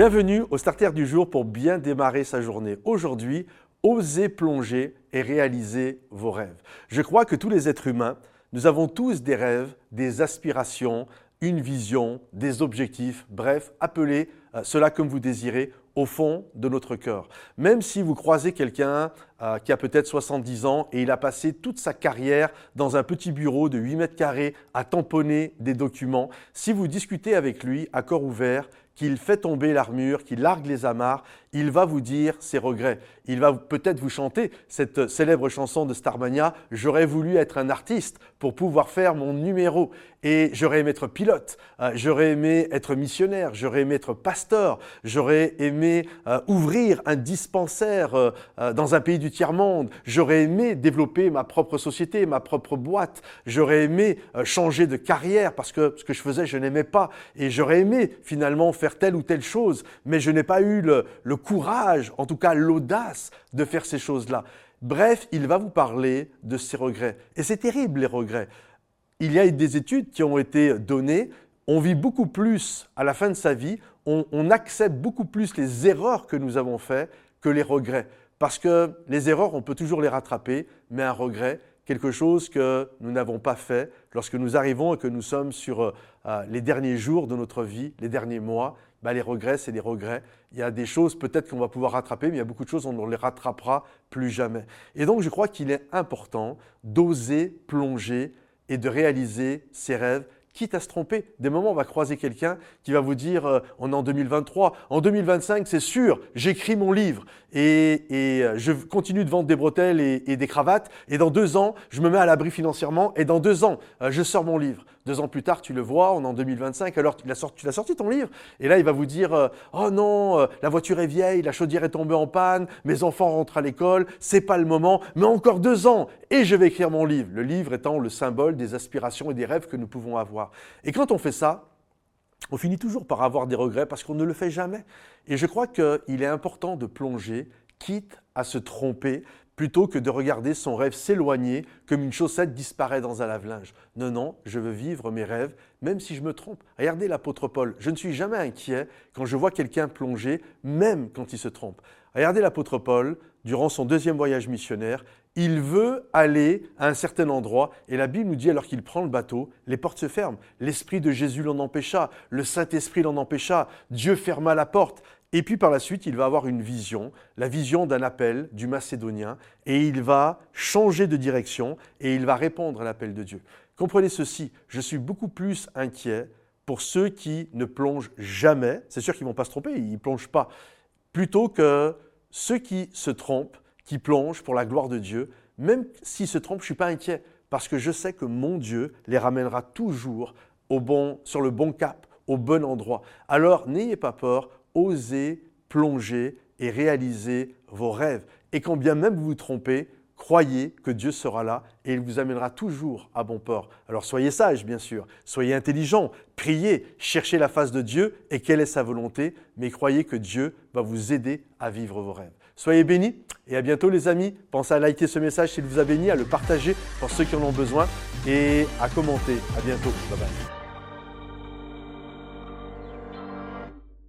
Bienvenue au Starter du jour pour bien démarrer sa journée. Aujourd'hui, osez plonger et réaliser vos rêves. Je crois que tous les êtres humains, nous avons tous des rêves, des aspirations, une vision, des objectifs, bref, appelez euh, cela comme vous désirez au fond de notre cœur. Même si vous croisez quelqu'un euh, qui a peut-être 70 ans et il a passé toute sa carrière dans un petit bureau de 8 mètres carrés à tamponner des documents, si vous discutez avec lui à corps ouvert, qu'il fait tomber l'armure, qu'il largue les amarres, il va vous dire ses regrets. Il va peut-être vous chanter cette célèbre chanson de Starmania J'aurais voulu être un artiste pour pouvoir faire mon numéro. Et j'aurais aimé être pilote, euh, j'aurais aimé être missionnaire, j'aurais aimé être pasteur, j'aurais aimé euh, ouvrir un dispensaire euh, dans un pays du tiers-monde, j'aurais aimé développer ma propre société, ma propre boîte, j'aurais aimé changer de carrière parce que ce que je faisais, je n'aimais pas. Et j'aurais aimé finalement faire telle ou telle chose, mais je n'ai pas eu le, courage, en tout cas l'audace de faire ces choses-là. Bref, il va vous parler de ses regrets. Et c'est terrible les regrets. Il y a des études qui ont été données. On vit beaucoup plus à la fin de sa vie, on, accepte beaucoup plus les erreurs que nous avons faites que les regrets. Parce que les erreurs, on peut toujours les rattraper, mais un regret, quelque chose que nous n'avons pas fait lorsque nous arrivons et que nous sommes sur euh, les derniers jours de notre vie, les derniers mois, bah, les regrets, c'est des regrets. Il y a des choses peut-être qu'on va pouvoir rattraper, mais il y a beaucoup de choses on ne les rattrapera plus jamais. Et donc je crois qu'il est important d'oser plonger et de réaliser ses rêves quitte à se tromper. Des moments, on va croiser quelqu'un qui va vous dire euh, on est en 2023, en 2025, c'est sûr, j'écris mon livre et, euh, je continue de vendre des bretelles et, des cravates. Et dans deux ans, je me mets à l'abri financièrement. Et dans deux ans, euh, je sors mon livre. Deux ans plus tard, tu le vois, on est en 2025. Alors tu l'as sorti, ton livre. Et là, il va vous dire oh non, la voiture est vieille, la chaudière est tombée en panne, mes enfants rentrent à l'école, c'est pas le moment. Mais encore deux ans et je vais écrire mon livre. Le livre étant le symbole des aspirations et des rêves que nous pouvons avoir. Et quand on fait ça, on finit toujours par avoir des regrets parce qu'on ne le fait jamais. Et je crois qu'il est important de plonger, quitte à se tromper, plutôt que de regarder son rêve s'éloigner comme une chaussette disparaît dans un lave-linge. Non, non, je veux vivre mes rêves, même si je me trompe. Regardez l'apôtre Paul, je ne suis jamais inquiet quand je vois quelqu'un plonger, même quand il se trompe. Regardez l'apôtre Paul, durant son deuxième voyage missionnaire, il veut aller à un certain endroit et la Bible nous dit alors qu'il prend le bateau, les portes se ferment. L'Esprit de Jésus l'en empêcha, le Saint-Esprit l'en empêcha, Dieu ferma la porte. Et puis par la suite, il va avoir une vision, la vision d'un appel du Macédonien, et il va changer de direction et il va répondre à l'appel de Dieu. Comprenez ceci, je suis beaucoup plus inquiet pour ceux qui ne plongent jamais, c'est sûr qu'ils ne vont pas se tromper, ils ne plongent pas, plutôt que ceux qui se trompent qui plongent pour la gloire de Dieu, même s'ils se trompent, je ne suis pas inquiet, parce que je sais que mon Dieu les ramènera toujours au bon, sur le bon cap, au bon endroit. Alors n'ayez pas peur, osez plonger et réaliser vos rêves. Et quand bien même vous vous trompez, croyez que Dieu sera là et il vous amènera toujours à bon port. Alors soyez sages, bien sûr, soyez intelligents, priez, cherchez la face de Dieu et quelle est sa volonté, mais croyez que Dieu va vous aider à vivre vos rêves. Soyez bénis et à bientôt les amis. Pensez à liker ce message s'il vous a béni, à le partager pour ceux qui en ont besoin et à commenter. À bientôt. Bye bye.